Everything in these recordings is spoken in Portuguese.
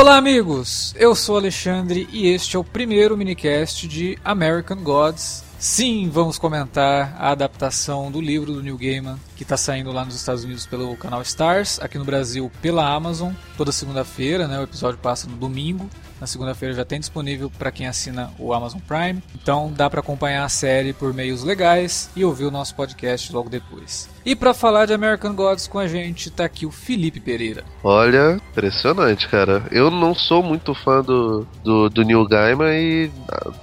Olá, amigos! Eu sou Alexandre e este é o primeiro minicast de American Gods. Sim, vamos comentar a adaptação do livro do Neil Gaiman, que está saindo lá nos Estados Unidos pelo canal Stars, aqui no Brasil pela Amazon, toda segunda-feira, né? O episódio passa no domingo. Na segunda-feira já tem disponível para quem assina o Amazon Prime. Então dá para acompanhar a série por meios legais e ouvir o nosso podcast logo depois. E para falar de American Gods com a gente, tá aqui o Felipe Pereira. Olha, impressionante, cara. Eu não sou muito fã do, do, do Neil Gaiman, e,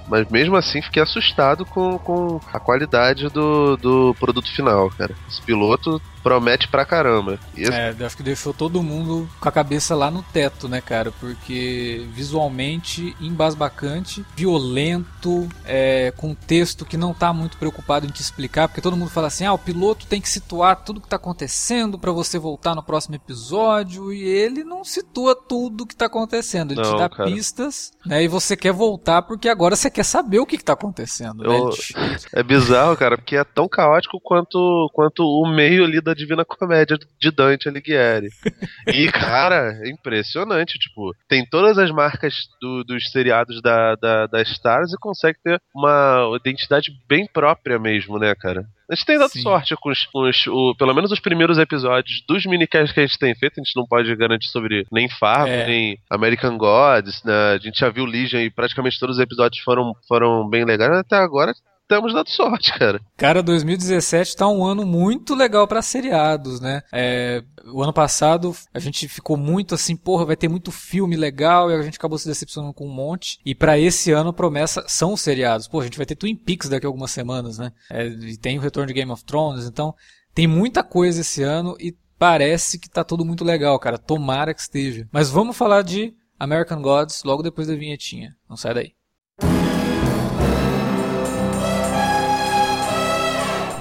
mas mesmo assim fiquei assustado com, com a qualidade do, do produto final, cara. Esse piloto promete pra caramba. Esse... É, acho que deixou todo mundo com a cabeça lá no teto, né, cara? Porque visualmente embasbacante, violento, é, com texto que não tá muito preocupado em te explicar, porque todo mundo fala assim: ah, o piloto tem que situar tudo que tá acontecendo para você voltar no próximo episódio, e ele não situa tudo que tá acontecendo, ele não, te dá cara. pistas, né? E você quer voltar porque agora você quer saber o que, que tá acontecendo, né? Eu... né? É bizarro, cara, porque é tão caótico quanto, quanto o meio ali da Divina Comédia de Dante Alighieri. E, cara, é impressionante, tipo, tem todas as marcas do, dos seriados da, da, da Stars e consegue ter uma identidade bem própria mesmo, né, cara? A gente tem dado Sim. sorte com, os, com os o, pelo menos os primeiros episódios dos minicasts que a gente tem feito. A gente não pode garantir sobre nem Fargo, é. nem American Gods, né? A gente já viu Legion e praticamente todos os episódios foram, foram bem legais. Até agora temos dado sorte, cara. Cara, 2017 tá um ano muito legal para seriados, né? É, o ano passado a gente ficou muito assim, porra, vai ter muito filme legal e a gente acabou se decepcionando com um monte. E para esse ano a promessa são os seriados. Pô, a gente vai ter Twin Peaks daqui a algumas semanas, né? É, e tem o retorno de Game of Thrones, então tem muita coisa esse ano e parece que tá tudo muito legal, cara. Tomara que esteja. Mas vamos falar de American Gods logo depois da vinhetinha. Não sai daí.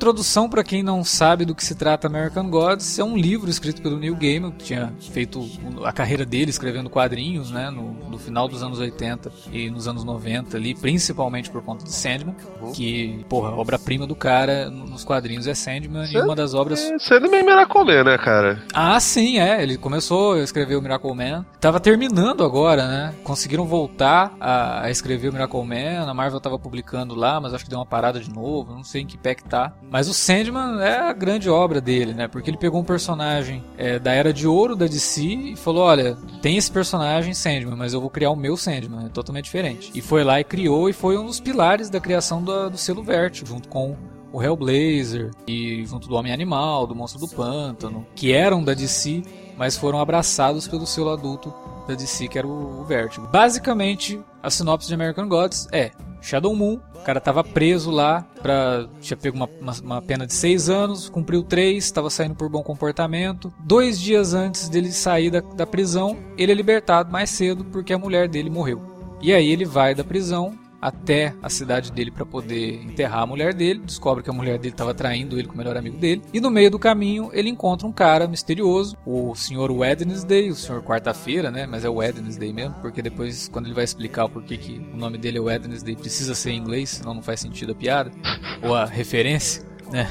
Introdução para quem não sabe do que se trata American Gods. É um livro escrito pelo Neil Gaiman, que tinha feito a carreira dele escrevendo quadrinhos, né, no, no final dos anos 80 e nos anos 90 ali, principalmente por conta de Sandman, uhum. que, porra, obra-prima do cara nos quadrinhos é Sandman Sand... e uma das obras... É, Sandman é Miracle Man, né, cara? Ah, sim, é. Ele começou a escrever o Miracle Man. Tava terminando agora, né? Conseguiram voltar a, a escrever o Miracle Man. A Marvel tava publicando lá, mas acho que deu uma parada de novo. Não sei em que pé que tá. Mas o Sandman é a grande obra dele, né? Porque ele pegou um personagem é, da Era de Ouro da DC e falou: olha, tem esse personagem Sandman, mas eu vou criar o meu Sandman, é totalmente diferente. E foi lá e criou e foi um dos pilares da criação do, do selo Vert, junto com o Hellblazer e junto do Homem Animal, do Monstro do Pântano, que eram da DC, mas foram abraçados pelo selo adulto da DC, que era o, o Vertigo. Basicamente, a sinopse de American Gods é Shadow Moon, o cara tava preso lá pra. tinha pego uma, uma, uma pena de seis anos, cumpriu três, estava saindo por bom comportamento. Dois dias antes dele sair da, da prisão, ele é libertado mais cedo porque a mulher dele morreu. E aí ele vai da prisão até a cidade dele para poder enterrar a mulher dele. Descobre que a mulher dele estava traindo ele com o melhor amigo dele. E no meio do caminho ele encontra um cara misterioso, o Sr. Wednesday, o Sr. Quarta-feira, né? Mas é o Wednesday mesmo, porque depois, quando ele vai explicar porquê que o nome dele é Wednesday, precisa ser em inglês, senão não faz sentido a piada ou a referência né?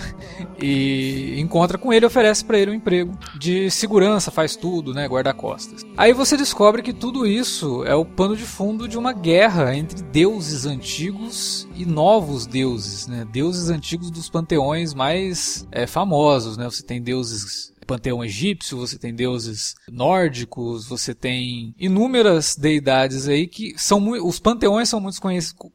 E encontra com ele oferece para ele um emprego de segurança, faz tudo, né? Guarda-costas. Aí você descobre que tudo isso é o pano de fundo de uma guerra entre deuses antigos e novos deuses, né? Deuses antigos dos panteões mais é, famosos, né? Você tem deuses panteão egípcio, você tem deuses nórdicos, você tem inúmeras deidades aí que são os panteões são muito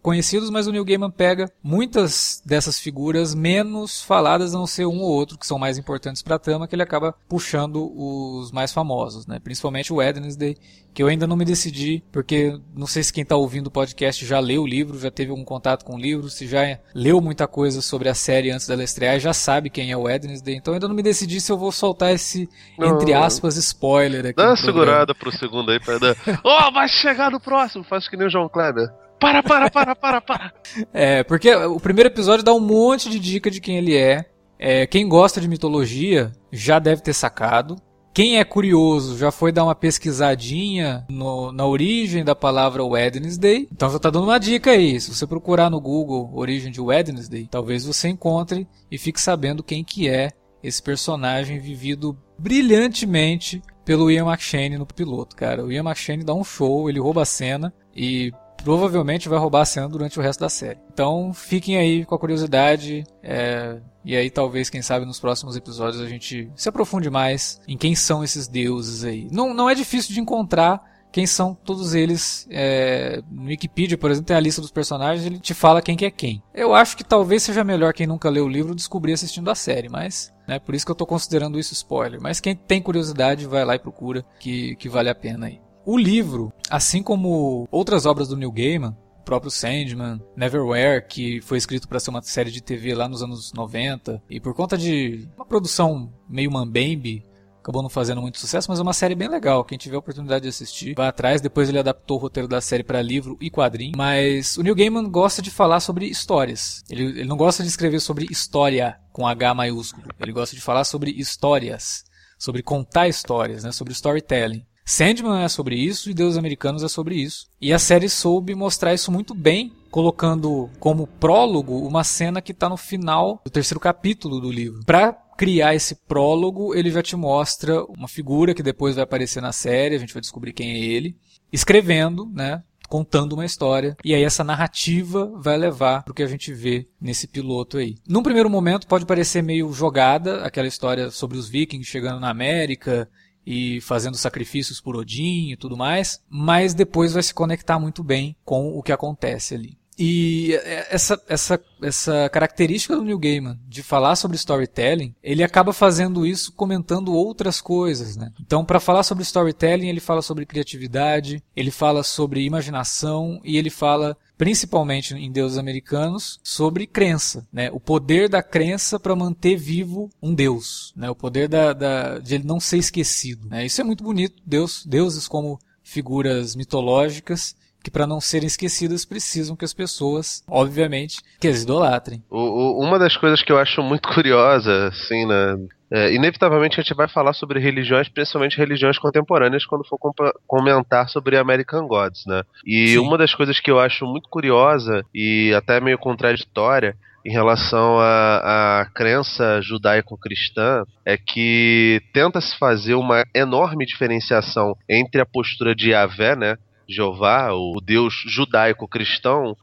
conhecidos, mas o Neil Gaiman pega muitas dessas figuras menos faladas, a não ser um ou outro que são mais importantes para a trama, que ele acaba puxando os mais famosos, né? Principalmente o Wednesday, que eu ainda não me decidi, porque não sei se quem está ouvindo o podcast já leu o livro, já teve algum contato com o livro, se já leu muita coisa sobre a série antes dela estrear, já sabe quem é o Wednesday, então ainda não me decidi se eu vou soltar esse, não, entre aspas, spoiler aqui. Dá uma segurada pro segundo aí pra dar. oh, vai chegar no próximo, faz que nem o João Kleber. Para, para, para, para, para. é, porque o primeiro episódio dá um monte de dica de quem ele é. é quem gosta de mitologia já deve ter sacado. Quem é curioso já foi dar uma pesquisadinha no, na origem da palavra Wednesday. Então já tá dando uma dica aí. Se você procurar no Google origem de Wednesday, talvez você encontre e fique sabendo quem que é esse personagem vivido brilhantemente pelo Ian McShane no piloto, cara. O Ian McShane dá um show, ele rouba a cena e provavelmente vai roubar a cena durante o resto da série. Então fiquem aí com a curiosidade. É, e aí talvez, quem sabe, nos próximos episódios a gente se aprofunde mais em quem são esses deuses aí. Não, não é difícil de encontrar quem são todos eles. É, no Wikipedia, por exemplo, tem a lista dos personagens, ele te fala quem que é quem. Eu acho que talvez seja melhor quem nunca leu o livro descobrir assistindo a série, mas né, por isso que eu estou considerando isso spoiler. Mas quem tem curiosidade, vai lá e procura, que, que vale a pena aí. O livro, assim como outras obras do Neil Gaiman, o próprio Sandman, Neverwhere, que foi escrito para ser uma série de TV lá nos anos 90, e por conta de uma produção meio mambembe, acabou não fazendo muito sucesso, mas é uma série bem legal. Quem tiver a oportunidade de assistir, vai atrás. Depois ele adaptou o roteiro da série para livro e quadrinho. Mas o Neil Gaiman gosta de falar sobre histórias. Ele, ele não gosta de escrever sobre história com H maiúsculo. Ele gosta de falar sobre histórias, sobre contar histórias, né, sobre storytelling. Sandman é sobre isso e Deus Americanos é sobre isso. E a série soube mostrar isso muito bem, colocando como prólogo uma cena que está no final do terceiro capítulo do livro. Para criar esse prólogo, ele já te mostra uma figura que depois vai aparecer na série, a gente vai descobrir quem é ele, escrevendo, né, contando uma história. E aí essa narrativa vai levar para o que a gente vê nesse piloto aí. Num primeiro momento pode parecer meio jogada aquela história sobre os vikings chegando na América e fazendo sacrifícios por Odin e tudo mais, mas depois vai se conectar muito bem com o que acontece ali. E essa, essa, essa característica do Neil Gaiman de falar sobre storytelling, ele acaba fazendo isso comentando outras coisas, né? Então, para falar sobre storytelling, ele fala sobre criatividade, ele fala sobre imaginação e ele fala principalmente em deuses americanos, sobre crença, né? O poder da crença para manter vivo um deus, né? O poder da, da, de ele não ser esquecido. Né? Isso é muito bonito. Deus, deuses como figuras mitológicas que para não serem esquecidas precisam que as pessoas, obviamente, que as idolatrem. O, o, uma das coisas que eu acho muito curiosa, assim, né, é, inevitavelmente a gente vai falar sobre religiões, principalmente religiões contemporâneas, quando for comentar sobre American Gods, né? E Sim. uma das coisas que eu acho muito curiosa e até meio contraditória em relação à, crença judaico-cristã é que tenta se fazer uma enorme diferenciação entre a postura de Yahvé, né, Jeová, o Deus judaico-cristão,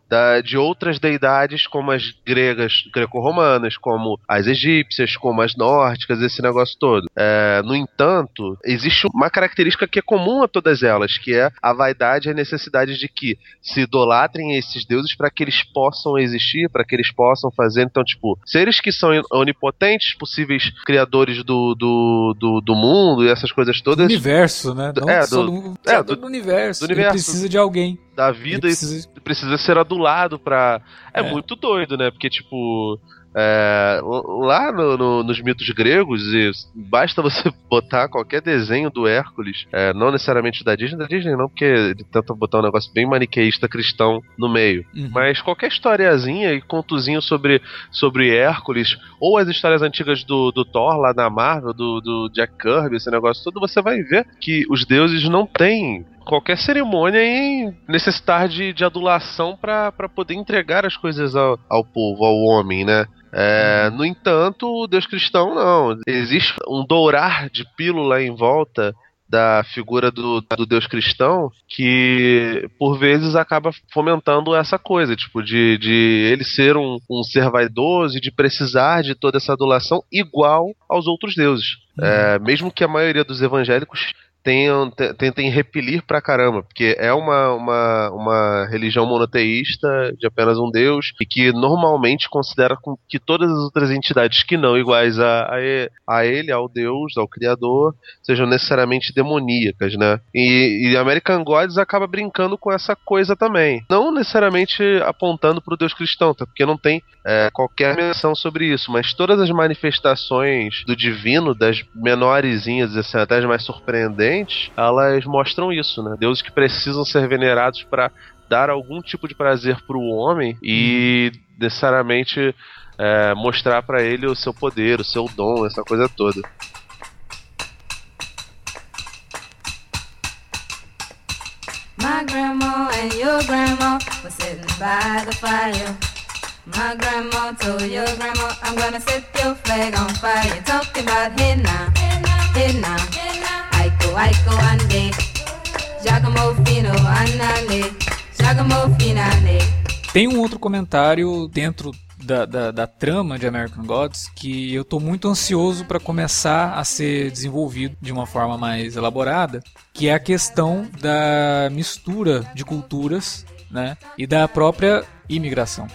de outras deidades como as gregas greco-romanas, como as egípcias, como as nórdicas, esse negócio todo. É, no entanto, existe uma característica que é comum a todas elas, que é a vaidade e a necessidade de que se idolatrem esses deuses para que eles possam existir, para que eles possam fazer. Então, tipo, seres que são onipotentes, possíveis criadores do, do, do, do mundo e essas coisas todas. Do universo, né? Não é, do, é, do, do universo. Do universo precisa de alguém. Da vida precisa... e precisa ser adulado pra. É, é, muito doido, né? Porque, tipo. É, lá no, no, nos mitos gregos, basta você botar qualquer desenho do Hércules, é, não necessariamente da Disney, da Disney não, porque ele tenta botar um negócio bem maniqueísta cristão no meio, uhum. mas qualquer historiazinha e contozinho sobre, sobre Hércules, ou as histórias antigas do, do Thor lá na Marvel, do, do Jack Kirby, esse negócio todo, você vai ver que os deuses não têm qualquer cerimônia em necessitar de, de adulação para poder entregar as coisas ao, ao povo, ao homem, né? É, uhum. no entanto, o Deus cristão não. Existe um dourar de pílula em volta da figura do, do Deus cristão que, por vezes, acaba fomentando essa coisa, tipo, de, de ele ser um, um ser vaidoso e de precisar de toda essa adulação igual aos outros deuses. Uhum. É, mesmo que a maioria dos evangélicos tenham, tentem repelir pra caramba, porque é uma, uma, uma religião monoteísta de apenas um Deus e que normalmente considera que todas as outras entidades que não iguais a, a, ele, ao Deus, ao Criador, sejam necessariamente demoníacas, né? E, e American Gods acaba brincando com essa coisa também. Não necessariamente apontando pro Deus cristão, tá? porque não tem é, qualquer menção sobre isso, mas todas as manifestações do divino, das menorzinhas, assim, até as mais surpreendentes, elas mostram isso, né? Deuses que precisam ser venerados para dar algum tipo de prazer para o homem e necessariamente é, mostrar para ele o seu poder, o seu dom, essa coisa toda. My grandma and your grandma were sitting by the fire. My grandma told your grandma, I'm gonna set your flag on fire. Talking about hey now, hey now, hey now. Aiko Ande, Giacomo Fino Anane, Giacomo Finane. Tem um outro comentário dentro da, da, da, trama de American Gods que eu estou muito ansioso para começar a ser desenvolvido de uma forma mais elaborada, que é a questão da mistura de culturas né, e da própria imigração.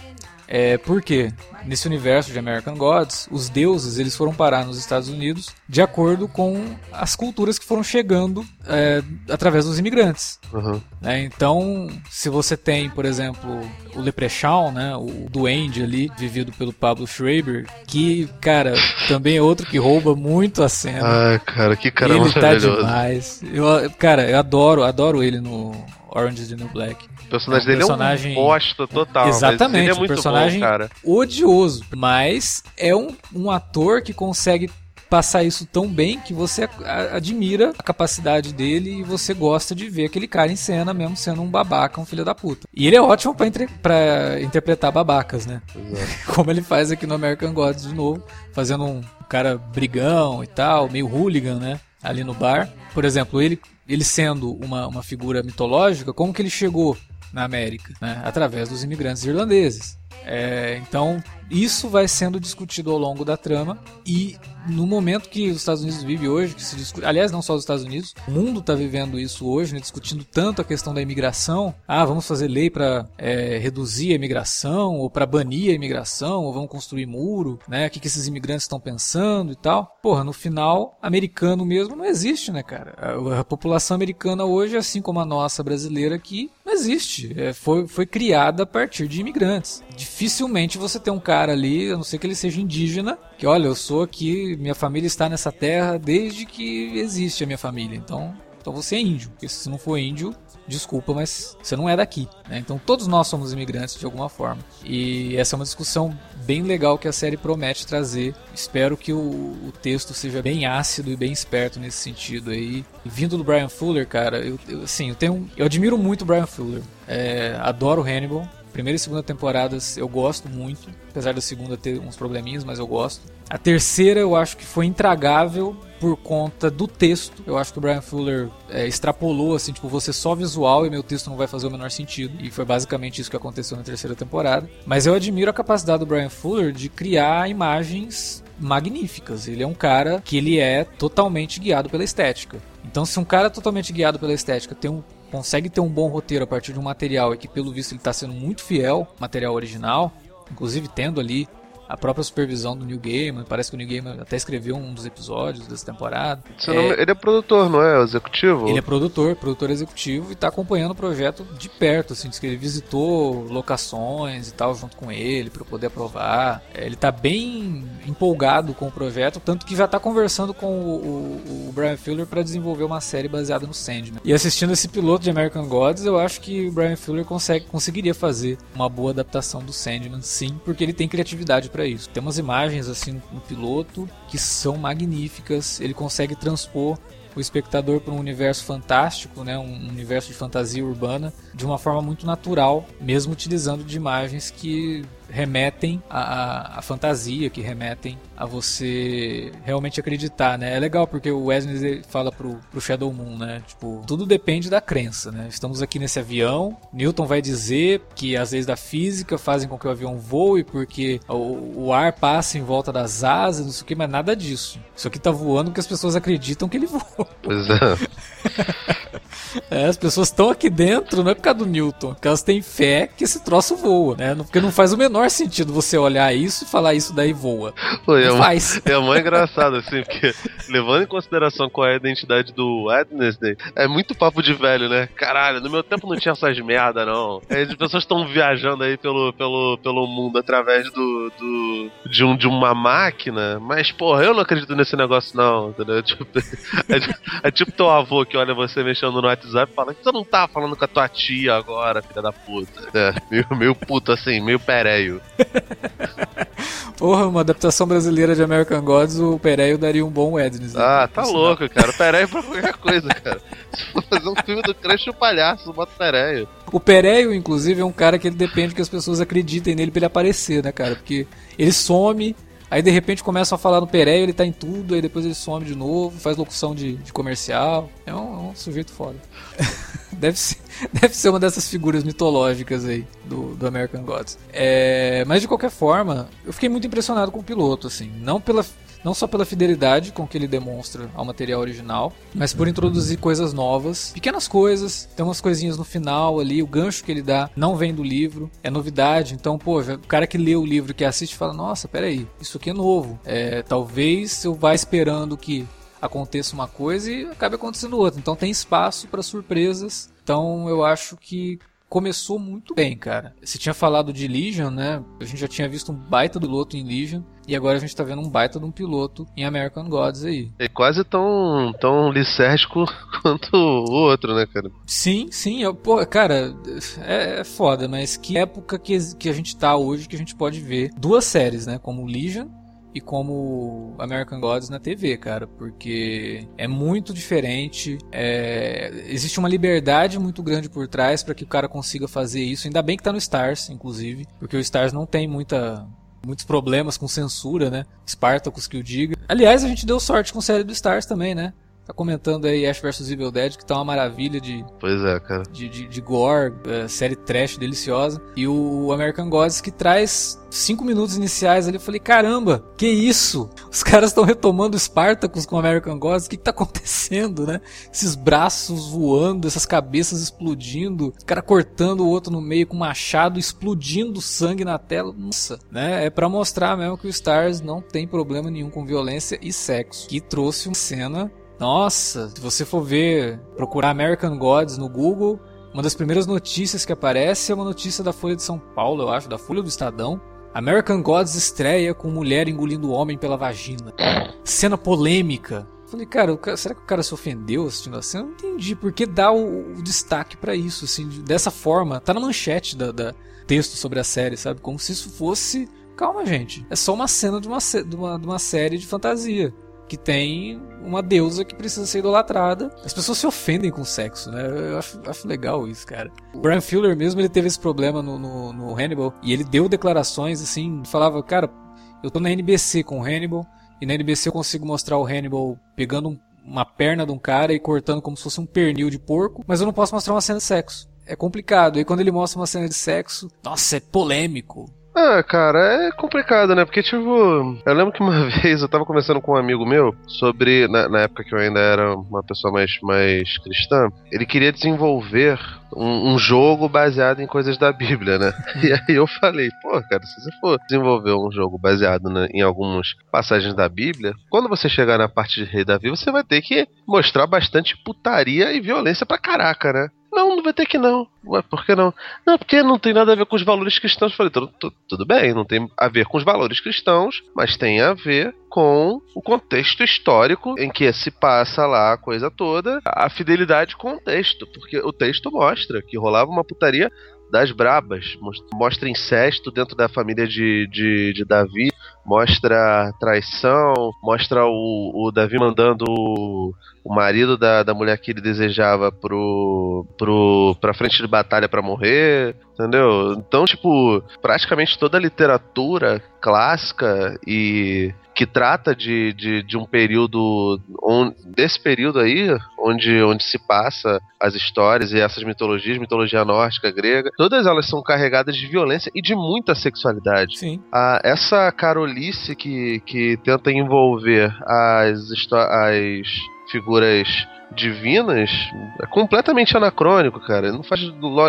É, por quê? Nesse universo de American Gods, os deuses eles foram parar nos Estados Unidos de acordo com as culturas que foram chegando é, através dos imigrantes. Uhum. É, então, se você tem, por exemplo, o Leprechaun, né, o duende ali, vivido pelo Pablo Schreiber, que, cara, também é outro que rouba muito a cena. Ah, cara, que cara Ele tá demais. Eu, cara, eu adoro, adoro ele no Orange is the New Black. O personagem é um dele personagem... é um bosta total. Exatamente, ele é muito um personagem bom, cara. odioso. Mas é um, um ator que consegue passar isso tão bem que você admira a capacidade dele e você gosta de ver aquele cara em cena, mesmo sendo um babaca, um filho da puta. E ele é ótimo pra, entre... pra interpretar babacas, né? Exato. Como ele faz aqui no American Gods de novo, fazendo um cara brigão e tal, meio hooligan, né? Ali no bar. Por exemplo, ele, ele sendo uma, uma figura mitológica, como que ele chegou na América, né? através dos imigrantes irlandeses. É, então, isso vai sendo discutido ao longo da trama e no momento que os Estados Unidos vive hoje, que se discute, aliás, não só os Estados Unidos, o mundo está vivendo isso hoje, né, discutindo tanto a questão da imigração. Ah, vamos fazer lei para é, reduzir a imigração ou para banir a imigração ou vamos construir muro, né? O que, que esses imigrantes estão pensando e tal. Porra, no final, americano mesmo não existe, né, cara? A, a população americana hoje, assim como a nossa brasileira aqui, não existe. É, foi, foi criada a partir de imigrantes. Dificilmente você tem um cara cara ali, a não ser que ele seja indígena, que olha, eu sou aqui, minha família está nessa terra desde que existe a minha família. Então, então você é índio. Porque se não for índio, desculpa, mas você não é daqui. Né? Então todos nós somos imigrantes de alguma forma. E essa é uma discussão bem legal que a série promete trazer. Espero que o, o texto seja bem ácido e bem esperto nesse sentido aí. E vindo do Brian Fuller, cara, eu, eu assim, eu tenho, eu admiro muito o Brian Fuller. É, adoro Hannibal. Primeira e segunda temporadas eu gosto muito, apesar da segunda ter uns probleminhas, mas eu gosto. A terceira eu acho que foi intragável por conta do texto. Eu acho que o Brian Fuller é, extrapolou, assim, tipo, você só visual e meu texto não vai fazer o menor sentido. E foi basicamente isso que aconteceu na terceira temporada. Mas eu admiro a capacidade do Brian Fuller de criar imagens magníficas. Ele é um cara que ele é totalmente guiado pela estética. Então, se um cara totalmente guiado pela estética tem um consegue ter um bom roteiro a partir de um material e que pelo visto ele está sendo muito fiel material original, inclusive tendo ali a própria supervisão do New Gamer. Parece que o New Gamer até escreveu um dos episódios dessa temporada. É, ele é produtor, não é? Executivo? Ele é produtor, produtor executivo e está acompanhando o projeto de perto. Assim, diz que ele visitou locações e tal junto com ele para poder aprovar. É, ele está bem empolgado com o projeto, tanto que já está conversando com o, o, o Brian Fuller para desenvolver uma série baseada no Sandman. E assistindo esse piloto de American Gods, eu acho que o Brian Fuller consegue, conseguiria fazer uma boa adaptação do Sandman, sim, porque ele tem criatividade para isso. Tem umas imagens assim no piloto que são magníficas. Ele consegue transpor o espectador para um universo fantástico, né, um universo de fantasia urbana, de uma forma muito natural, mesmo utilizando de imagens que remetem à, à, fantasia, que remetem a você realmente acreditar, né? É legal porque o Wesley fala pro, pro Shadow Moon, né? Tipo, tudo depende da crença, né? Estamos aqui nesse avião, Newton vai dizer que as leis da física fazem com que o avião voe porque o, o ar passa em volta das asas, não sei o que, mas nada disso. Isso aqui tá voando porque as pessoas acreditam que ele voa. Pois é. É, as pessoas estão aqui dentro, não é por causa do Newton, porque elas têm fé que esse troço voa, né? Porque não faz o menor sentido você olhar isso e falar isso daí voa. Pô, é, faz. É muito engraçado, assim, porque levando em consideração qual é a identidade do Wednesday, é muito papo de velho, né? Caralho, no meu tempo não tinha essas merda, não. É, as pessoas estão viajando aí pelo, pelo, pelo mundo através do, do de, um, de uma máquina, mas, porra, eu não acredito nesse negócio, não, entendeu? Tipo, é, é tipo teu avô que olha você mexendo no WhatsApp e fala que você não tá falando com a tua tia agora, filha da puta. É, meio, meio puto assim, meio pereio. Porra, uma adaptação brasileira de American Gods, o Pereio daria um bom Ednes. Né? Ah, tá louco, cara. O Pereio é pra qualquer coisa, cara. Se for fazer um filme do Crush o palhaço, bota o Pereio. O Pereio, inclusive, é um cara que ele depende que as pessoas acreditem nele pra ele aparecer, né, cara? Porque ele some, Aí de repente começam a falar no Pereio, ele tá em tudo, aí depois ele some de novo, faz locução de, de comercial. É um, é um, sujeito foda. deve, ser, deve ser uma dessas figuras mitológicas aí do, do American Gods. É, mas de qualquer forma, eu fiquei muito impressionado com o piloto, assim. Não pela não só pela fidelidade com que ele demonstra ao material original, mas por introduzir coisas novas, pequenas coisas, tem umas coisinhas no final ali, o gancho que ele dá não vem do livro, é novidade, então, pô, o cara que lê o livro, que assiste, fala, nossa, peraí, isso aqui é novo, é, talvez eu vá esperando que aconteça uma coisa e acabe acontecendo outra, então tem espaço para surpresas, então eu acho que começou muito bem, cara. Você tinha falado de Legion, né? A gente já tinha visto um baita do piloto em Legion. E agora a gente tá vendo um baita de um piloto em American Gods aí. É quase tão, tão licérgico quanto o outro, né, cara? Sim, sim. Eu, pô, cara, é, é foda, mas que época que, que a gente tá hoje que a gente pode ver duas séries, né? Como Legion e como American Gods na TV, cara, porque é muito diferente. É... Existe uma liberdade muito grande por trás para que o cara consiga fazer isso. Ainda bem que tá no Stars, inclusive, porque o Stars não tem muita muitos problemas com censura, né? Spartacus que o diga. Aliás, a gente deu sorte com a série do Stars também, né? Tá comentando aí Ash vs Evil Dead, que tá uma maravilha de. Pois é, cara. De, de, de gore, é, série trash deliciosa. E o American Gods que traz cinco minutos iniciais ali. Eu falei, caramba, que isso? Os caras estão retomando Spartacus com American Gods. O que, que tá acontecendo, né? Esses braços voando, essas cabeças explodindo, o cara cortando o outro no meio com machado, explodindo sangue na tela. Nossa, né? É para mostrar mesmo que o Stars não tem problema nenhum com violência e sexo. Que trouxe uma cena nossa, se você for ver, procurar American Gods no Google, uma das primeiras notícias que aparece é uma notícia da Folha de São Paulo, eu acho, da Folha do Estadão. American Gods estreia com mulher engolindo homem pela vagina. Cena polêmica. Falei, cara, será que o cara se ofendeu assistindo a cena? Não entendi. Por que dá o, o destaque para isso, assim, dessa forma? Tá na manchete da, da, texto sobre a série, sabe? Como se isso fosse. Calma, gente. É só uma cena de uma, de uma, de uma série de fantasia que tem uma deusa que precisa ser idolatrada. As pessoas se ofendem com sexo, né? Eu acho, acho legal isso, cara. O Brian Fuller mesmo, ele teve esse problema no, no, no Hannibal, e ele deu declarações, assim, falava, cara, eu tô na NBC com o Hannibal, e na NBC eu consigo mostrar o Hannibal pegando um, uma perna de um cara e cortando como se fosse um pernil de porco, mas eu não posso mostrar uma cena de sexo. É complicado. E quando ele mostra uma cena de sexo, nossa, é polêmico. Ah, cara, é complicado, né? Porque, tipo, eu lembro que uma vez eu tava conversando com um amigo meu sobre, na, na época que eu ainda era uma pessoa mais, mais cristã, ele queria desenvolver um, um, jogo baseado em coisas da Bíblia, né? E aí eu falei, pô, cara, se você for desenvolver um jogo baseado né, em algumas passagens da Bíblia, quando você chegar na parte de Rei Davi, você vai ter que mostrar bastante putaria e violência pra caraca, né? Não, não vai ter que não. Ué, por que não? Não, porque não tem nada a ver com os valores cristãos. Eu falei, tudo, tudo, tudo bem, não tem a ver com os valores cristãos, mas tem a ver com o contexto histórico em que se passa lá a coisa toda, a fidelidade com o texto, porque o texto mostra que rolava uma putaria das brabas, mostra incesto dentro da família de, de, de Davi, mostra traição, mostra o, o Davi mandando o, o marido da, da mulher que ele desejava pro, pro, pra frente de batalha para morrer, entendeu? Então, tipo, praticamente toda a literatura clássica e que trata de, de, de um período on, desse período aí onde, onde se passa as histórias e essas mitologias, mitologia nórdica, grega, todas elas são carregadas de violência e de muita sexualidade. Sim. Ah, essa carolice que, que tenta envolver as, as figuras divinas é completamente anacrônico, cara. Não faz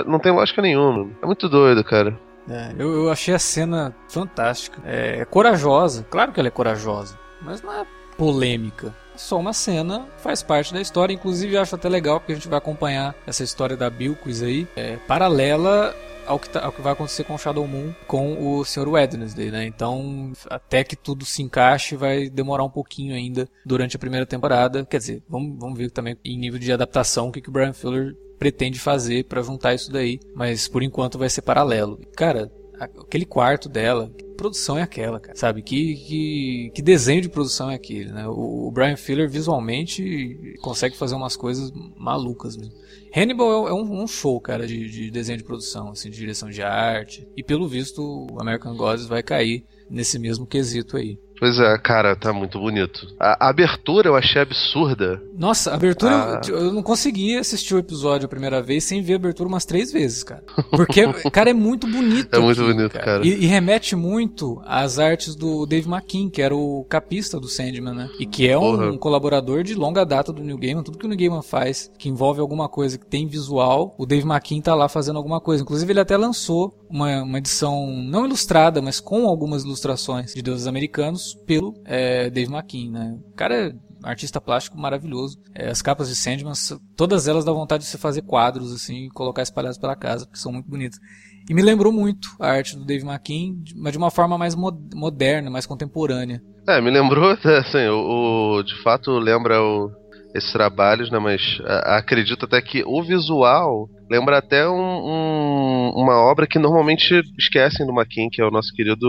não tem lógica nenhuma. É muito doido, cara. É, eu, eu, achei a cena fantástica. É, é, corajosa, claro que ela é corajosa, mas não é polêmica. Só uma cena, faz parte da história. Inclusive, acho até legal porque a gente vai acompanhar essa história da Bilquis aí, é, paralela ao que, tá, ao que vai acontecer com o Shadow Moon com o Sr. Wednesday, né? Então, até que tudo se encaixe, vai demorar um pouquinho ainda durante a primeira temporada. Quer dizer, vamos, vamos ver também em nível de adaptação o que, que o Brian Fuller pretende fazer para juntar isso daí, mas por enquanto vai ser paralelo. Cara, aquele quarto dela, que produção é aquela, cara? Sabe? Que, que, que desenho de produção é aquele, né? O, o Brian Fuller visualmente consegue fazer umas coisas malucas mesmo. Hannibal é, é um, um, show, cara, de, de, desenho de produção, assim, de direção de arte. E pelo visto, o American Gods vai cair nesse mesmo quesito aí. Pois é, cara, tá muito bonito. A, a abertura eu achei absurda. Nossa, a abertura ah. eu, eu, não consegui assistir o episódio a primeira vez sem ver a abertura umas três vezes, cara. Porque, cara, é muito bonito. É muito bonito, cara. cara. E, e, remete muito às artes do Dave McKean, que era o capista do Sandman, né? E que é um, um colaborador de longa data do New Gaiman. Tudo que o New Gaiman faz que envolve alguma coisa que tem visual, o Dave McKean tá lá fazendo alguma coisa. Inclusive, ele até lançou uma, uma edição não ilustrada, mas com algumas ilustrações de deuses americanos pelo é, Dave McKean, né? O cara é artista plástico maravilhoso. É, as capas de Sandman, todas elas dão vontade de você fazer quadros assim e colocar espalhados pela casa, porque são muito bonitas. E me lembrou muito a arte do Dave McKean, mas de uma forma mais moderna, mais contemporânea. É, me lembrou, assim, o, o de fato lembra o, esses trabalhos, né? Mas a, acredito até que o visual lembra até um, um, uma obra que normalmente esquecem do McKean, que é o nosso querido.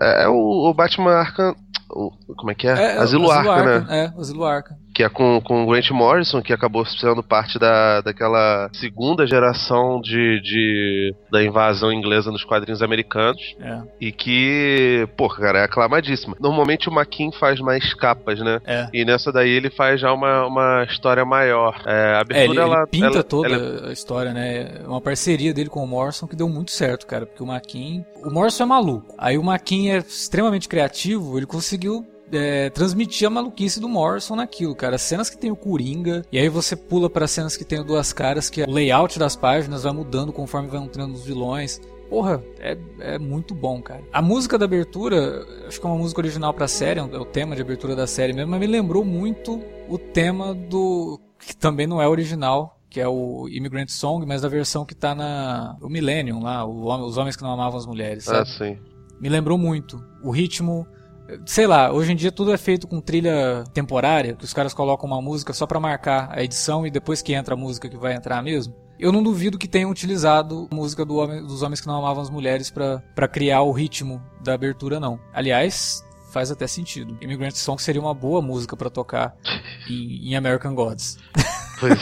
É, é o, o Batman Arkham. O, como é que é? é Asilo, Asilo Arca, né? É, Asilo Arca que é com, com o Grant Morrison, que acabou sendo parte da, daquela segunda geração de, de da invasão inglesa nos quadrinhos americanos. É. E que, pô, cara, é aclamadíssima. Normalmente o Maquin faz mais capas, né? É. E nessa daí ele faz já uma, uma história maior. É, a abertura, é, ele, ela, ele pinta ela, toda ela... a história, né? É uma parceria dele com o Morrison que deu muito certo, cara. Porque o Maquin. O Morrison é maluco. Aí o Maquin é extremamente criativo, ele conseguiu é, transmitir a maluquice do Morrison naquilo, cara. Cenas que tem o Coringa, e aí você pula para cenas que tem o Duas Caras, que é o layout das páginas vai mudando conforme vai entrando os vilões. Porra, é, é muito bom, cara. A música da abertura, acho que é uma música original pra série, é o tema de abertura da série mesmo, mas me lembrou muito o tema do. que também não é original, que é o Immigrant Song, mas da versão que tá na. o Millennium lá, o, os homens que não amavam as mulheres. Ah, sabe? Ah, sim. Me lembrou muito. O ritmo, sei lá, hoje em dia tudo é feito com trilha temporária, que os caras colocam uma música só para marcar a edição e depois que entra a música que vai entrar mesmo. Eu não duvido que tenham utilizado música do homem, dos homens que não amavam as mulheres para criar o ritmo da abertura, não. Aliás, faz até sentido. Immigrant Song seria uma boa música para tocar em, em American Gods. Pois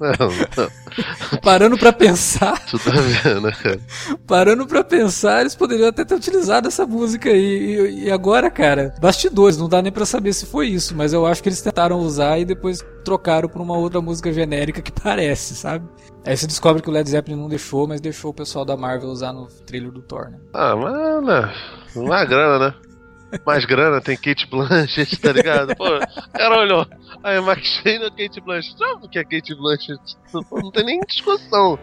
não, não. Parando para pensar. Tu tá vendo, né, cara? Parando para pensar, eles poderiam até ter utilizado essa música aí. E, e agora, cara, bastidores, não dá nem para saber se foi isso, mas eu acho que eles tentaram usar e depois trocaram por uma outra música genérica que parece, sabe? Aí você descobre que o Led Zeppelin não deixou, mas deixou o pessoal da Marvel usar no trailer do Thor, né? Ah, mas não é grana, né? Mais grana, tem Kate Blanchett, tá ligado? Pô, cara olhou. Aí, Max Shane ou Kate Blanchett? Sabe que é Kate Blanchett? Não tem nem discussão.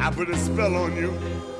I put a spell on you.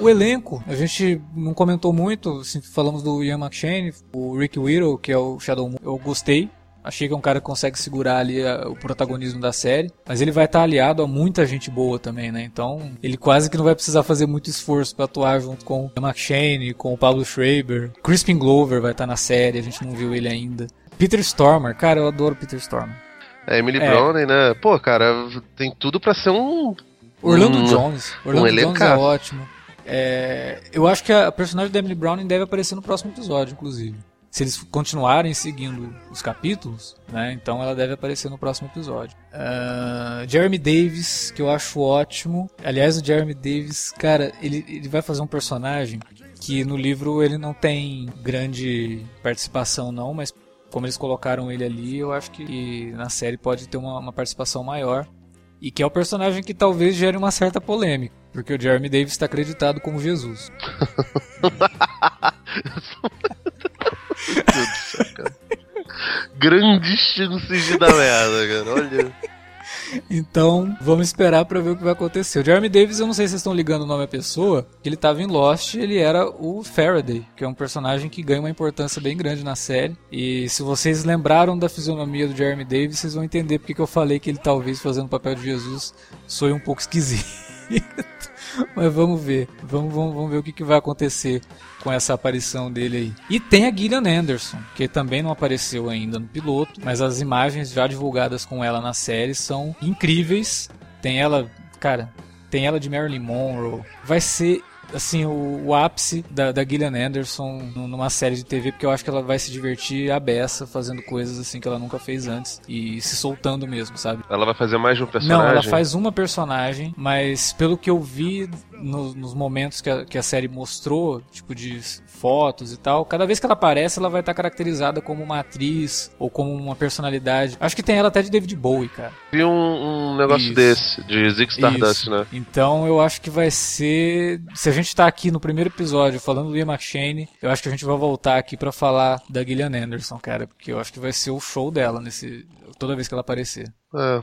O elenco, a gente não comentou muito, assim, falamos do Ian McShane, o Rick Whittle, que é o Shadow Moon, eu gostei. Achei que é um cara que consegue segurar ali a, o protagonismo da série, mas ele vai estar tá aliado a muita gente boa também, né? Então, ele quase que não vai precisar fazer muito esforço para atuar junto com o McShane, com o Pablo Schreiber. Crispin Glover vai estar tá na série, a gente não viu ele ainda. Peter Stormer, cara, eu adoro Peter Stormer. É, Emily é. Browning, né? Pô, cara, tem tudo para ser um. Orlando um, Jones. Orlando um Jones é ótimo. É, eu acho que a personagem da Emily Browning deve aparecer no próximo episódio, inclusive. Se eles continuarem seguindo os capítulos, né? Então ela deve aparecer no próximo episódio. Uh, Jeremy Davis, que eu acho ótimo. Aliás, o Jeremy Davis, cara, ele, ele vai fazer um personagem que no livro ele não tem grande participação, não, mas como eles colocaram ele ali, eu acho que na série pode ter uma, uma participação maior. E que é o personagem que talvez gere uma certa polêmica. Porque o Jeremy Davis está acreditado como Jesus. Grandes chances de dar merda, cara. Olha. Então, vamos esperar para ver o que vai acontecer. O Jeremy Davis, eu não sei se vocês estão ligando o nome à pessoa, ele estava em Lost, ele era o Faraday, que é um personagem que ganha uma importância bem grande na série. E se vocês lembraram da fisionomia do Jeremy Davis, vocês vão entender porque que eu falei que ele talvez fazendo o papel de Jesus soe um pouco esquisito. Mas vamos ver. Vamos, vamos, vamos ver o que, que vai acontecer com essa aparição dele aí. E tem a Gillian Anderson, que também não apareceu ainda no piloto, mas as imagens já divulgadas com ela na série são incríveis. Tem ela, cara, tem ela de Marilyn Monroe. Vai ser assim, o, o ápice da, da Gillian Anderson numa série de TV, porque eu acho que ela vai se divertir a beça fazendo coisas assim que ela nunca fez antes e se soltando mesmo, sabe? Ela vai fazer mais de um personagem? Não, ela faz uma personagem, mas pelo que eu vi no, nos momentos que a, que a série mostrou, tipo de fotos e tal, cada vez que ela aparece, ela vai estar caracterizada como uma atriz ou como uma personalidade. Acho que tem ela até de David Bowie, cara. Vi um, um negócio Isso. desse, de Zig Stardust, Isso. né? Então eu acho que vai ser. Gente tá aqui no primeiro episódio falando do Ian McShane, eu acho que a gente vai voltar aqui para falar da Gillian Anderson, cara, porque eu acho que vai ser o show dela nesse toda vez que ela aparecer. É,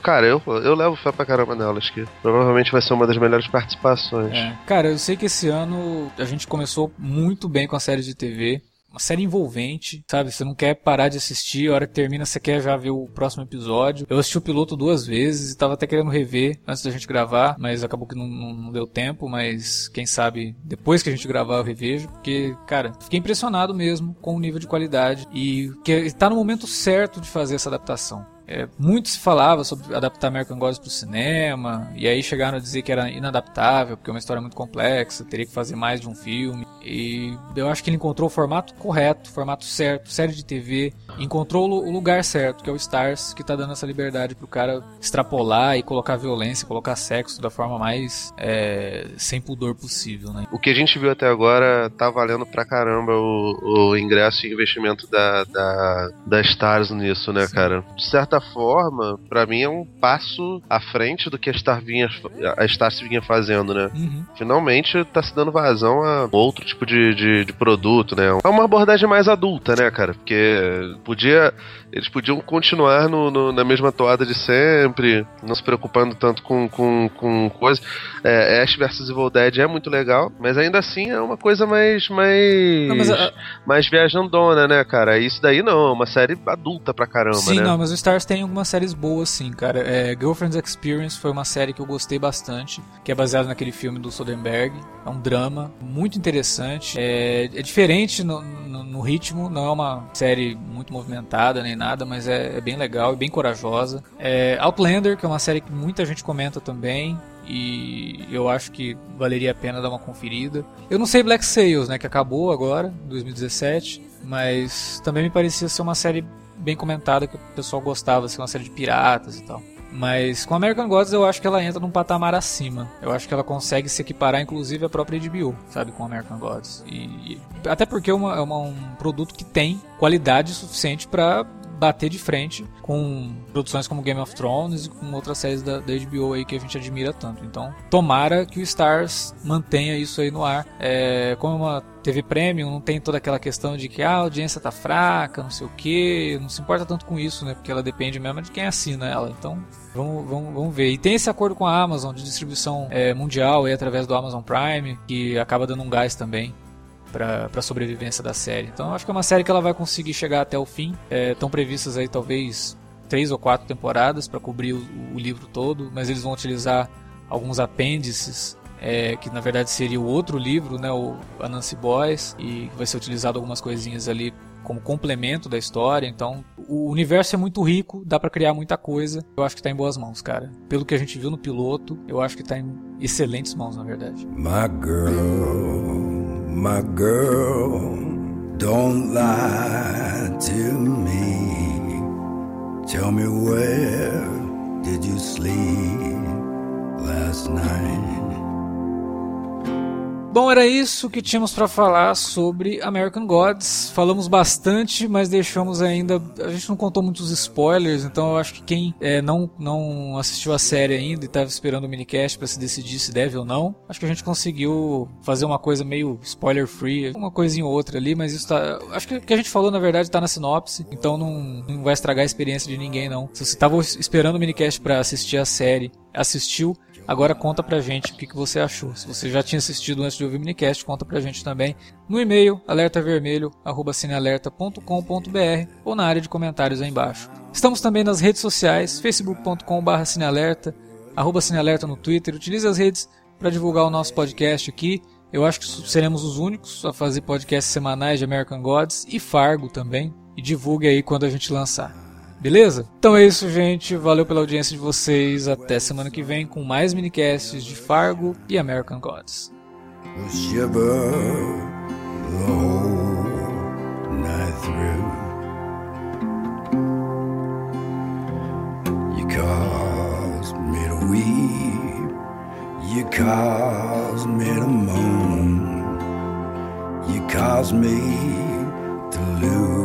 cara, eu, eu levo fé pra caramba nela, acho que provavelmente vai ser uma das melhores participações. É. Cara, eu sei que esse ano a gente começou muito bem com a série de TV uma série envolvente, sabe? Você não quer parar de assistir, a hora que termina você quer já ver o próximo episódio. Eu assisti o piloto duas vezes e tava até querendo rever antes da gente gravar, mas acabou que não, não, não deu tempo, mas quem sabe depois que a gente gravar eu revejo, porque, cara, fiquei impressionado mesmo com o nível de qualidade e que tá no momento certo de fazer essa adaptação. É, muito se falava sobre adaptar American Gods para o cinema, e aí chegaram a dizer que era inadaptável, porque é uma história muito complexa, teria que fazer mais de um filme. E eu acho que ele encontrou o formato correto, o formato certo, série de TV, encontrou o lugar certo, que é o Stars, que está dando essa liberdade pro cara extrapolar e colocar violência, colocar sexo da forma mais é, sem pudor possível, né? O que a gente viu até agora tá valendo pra caramba o, o ingresso e investimento da, da, da Stars nisso, né, Sim. cara? De certa certa forma, para mim é um passo à frente do que a Star, vinha, a Star se vinha fazendo, né? Uhum. Finalmente tá se dando vazão a outro tipo de, de, de, produto, né? É uma abordagem mais adulta, né, cara? Porque podia. Eles podiam continuar no, no na mesma toada de sempre, não se preocupando tanto com, com, com coisas. É, Ash vs Evil Dead é muito legal, mas ainda assim é uma coisa mais. mais, não, a... mais viajandona, né, cara? Isso daí não, é uma série adulta pra caramba, sim, né? Sim, não, mas o Stars tem algumas séries boas, sim, cara. É, Girlfriend's Experience foi uma série que eu gostei bastante, que é baseada naquele filme do Soderbergh. É um drama muito interessante. É, é diferente no, no, no, ritmo, não é uma série muito movimentada nem nada, mas é, é bem legal e bem corajosa. É, Outlander, que é uma série que muita gente comenta também e eu acho que valeria a pena dar uma conferida. Eu não sei Black Sails, né, que acabou agora, 2017, mas também me parecia ser uma série bem comentada que o pessoal gostava, assim, uma série de piratas e tal. Mas com American Gods eu acho que ela entra num patamar acima. Eu acho que ela consegue se equiparar, inclusive, à própria HBO, sabe, com American Gods. E, e até porque é, uma, é uma, um produto que tem qualidade suficiente para bater de frente com produções como Game of Thrones e com outras séries da, da, HBO aí que a gente admira tanto. Então, tomara que o Stars mantenha isso aí no ar. É, como uma TV Premium, não tem toda aquela questão de que ah, a audiência tá fraca, não sei o que, não se importa tanto com isso, né? Porque ela depende mesmo de quem assina ela. Então, vamos, vamos, vamos ver. E tem esse acordo com a Amazon de distribuição é, mundial aí, através do Amazon Prime, que acaba dando um gás também para a sobrevivência da série. Então acho que é uma série que ela vai conseguir chegar até o fim. Estão é, previstas aí talvez três ou quatro temporadas para cobrir o, o, livro todo, mas eles vão utilizar alguns apêndices. É, que na verdade seria o outro livro, né, o Anansi Boys, e vai ser utilizado algumas coisinhas ali como complemento da história. Então, o universo é muito rico, dá para criar muita coisa. Eu acho que tá em boas mãos, cara. Pelo que a gente viu no piloto, eu acho que tá em excelentes mãos, na verdade. My girl, my girl, don't lie to me. Tell me where did you sleep last night? Bom, era isso que tínhamos para falar sobre American Gods. Falamos bastante, mas deixamos ainda. A gente não contou muitos spoilers, então eu acho que quem é, não, não assistiu a série ainda e estava esperando o minicast para se decidir se deve ou não, acho que a gente conseguiu fazer uma coisa meio spoiler free, uma coisinha ou outra ali, mas isso tá. Acho que o que a gente falou na verdade tá na sinopse, então não, não vai estragar a experiência de ninguém, não. Se você estava esperando o minicast para assistir a série, assistiu Agora conta pra gente o que, que você achou. Se você já tinha assistido antes de ouvir o minicast, conta pra gente também no e-mail alertavermelho@cinealerta.com.br ou na área de comentários aí embaixo. Estamos também nas redes sociais, facebook.com/cinealerta, arroba cinealerta no Twitter. Utilize as redes para divulgar o nosso podcast aqui. Eu acho que seremos os únicos a fazer podcasts semanais de American Gods e Fargo também. E divulgue aí quando a gente lançar. Beleza? Então é isso, gente. Valeu pela audiência de vocês. Até semana que vem com mais minicasts de Fargo e American Gods. You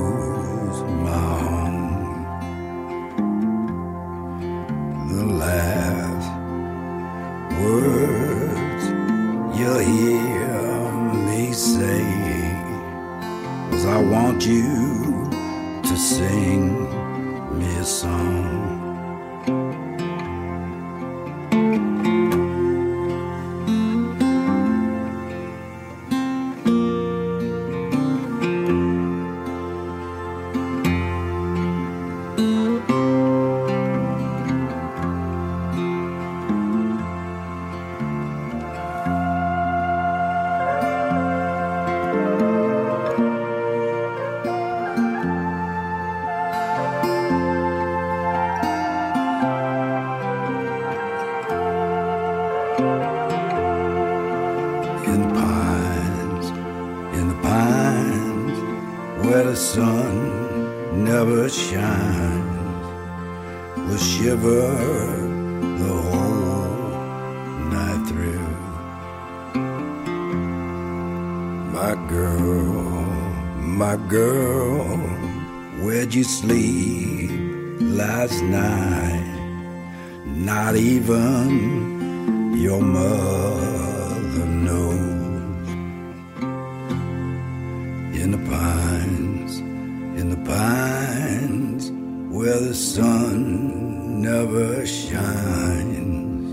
In the pines, in the pines, where the sun never shines, will shiver the whole night through. My girl, my girl, where'd you sleep last night? Not even your mother knows. In the pines, in the pines, where the sun never shines,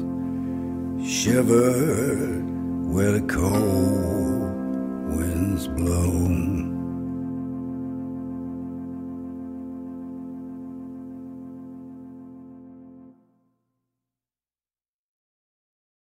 shiver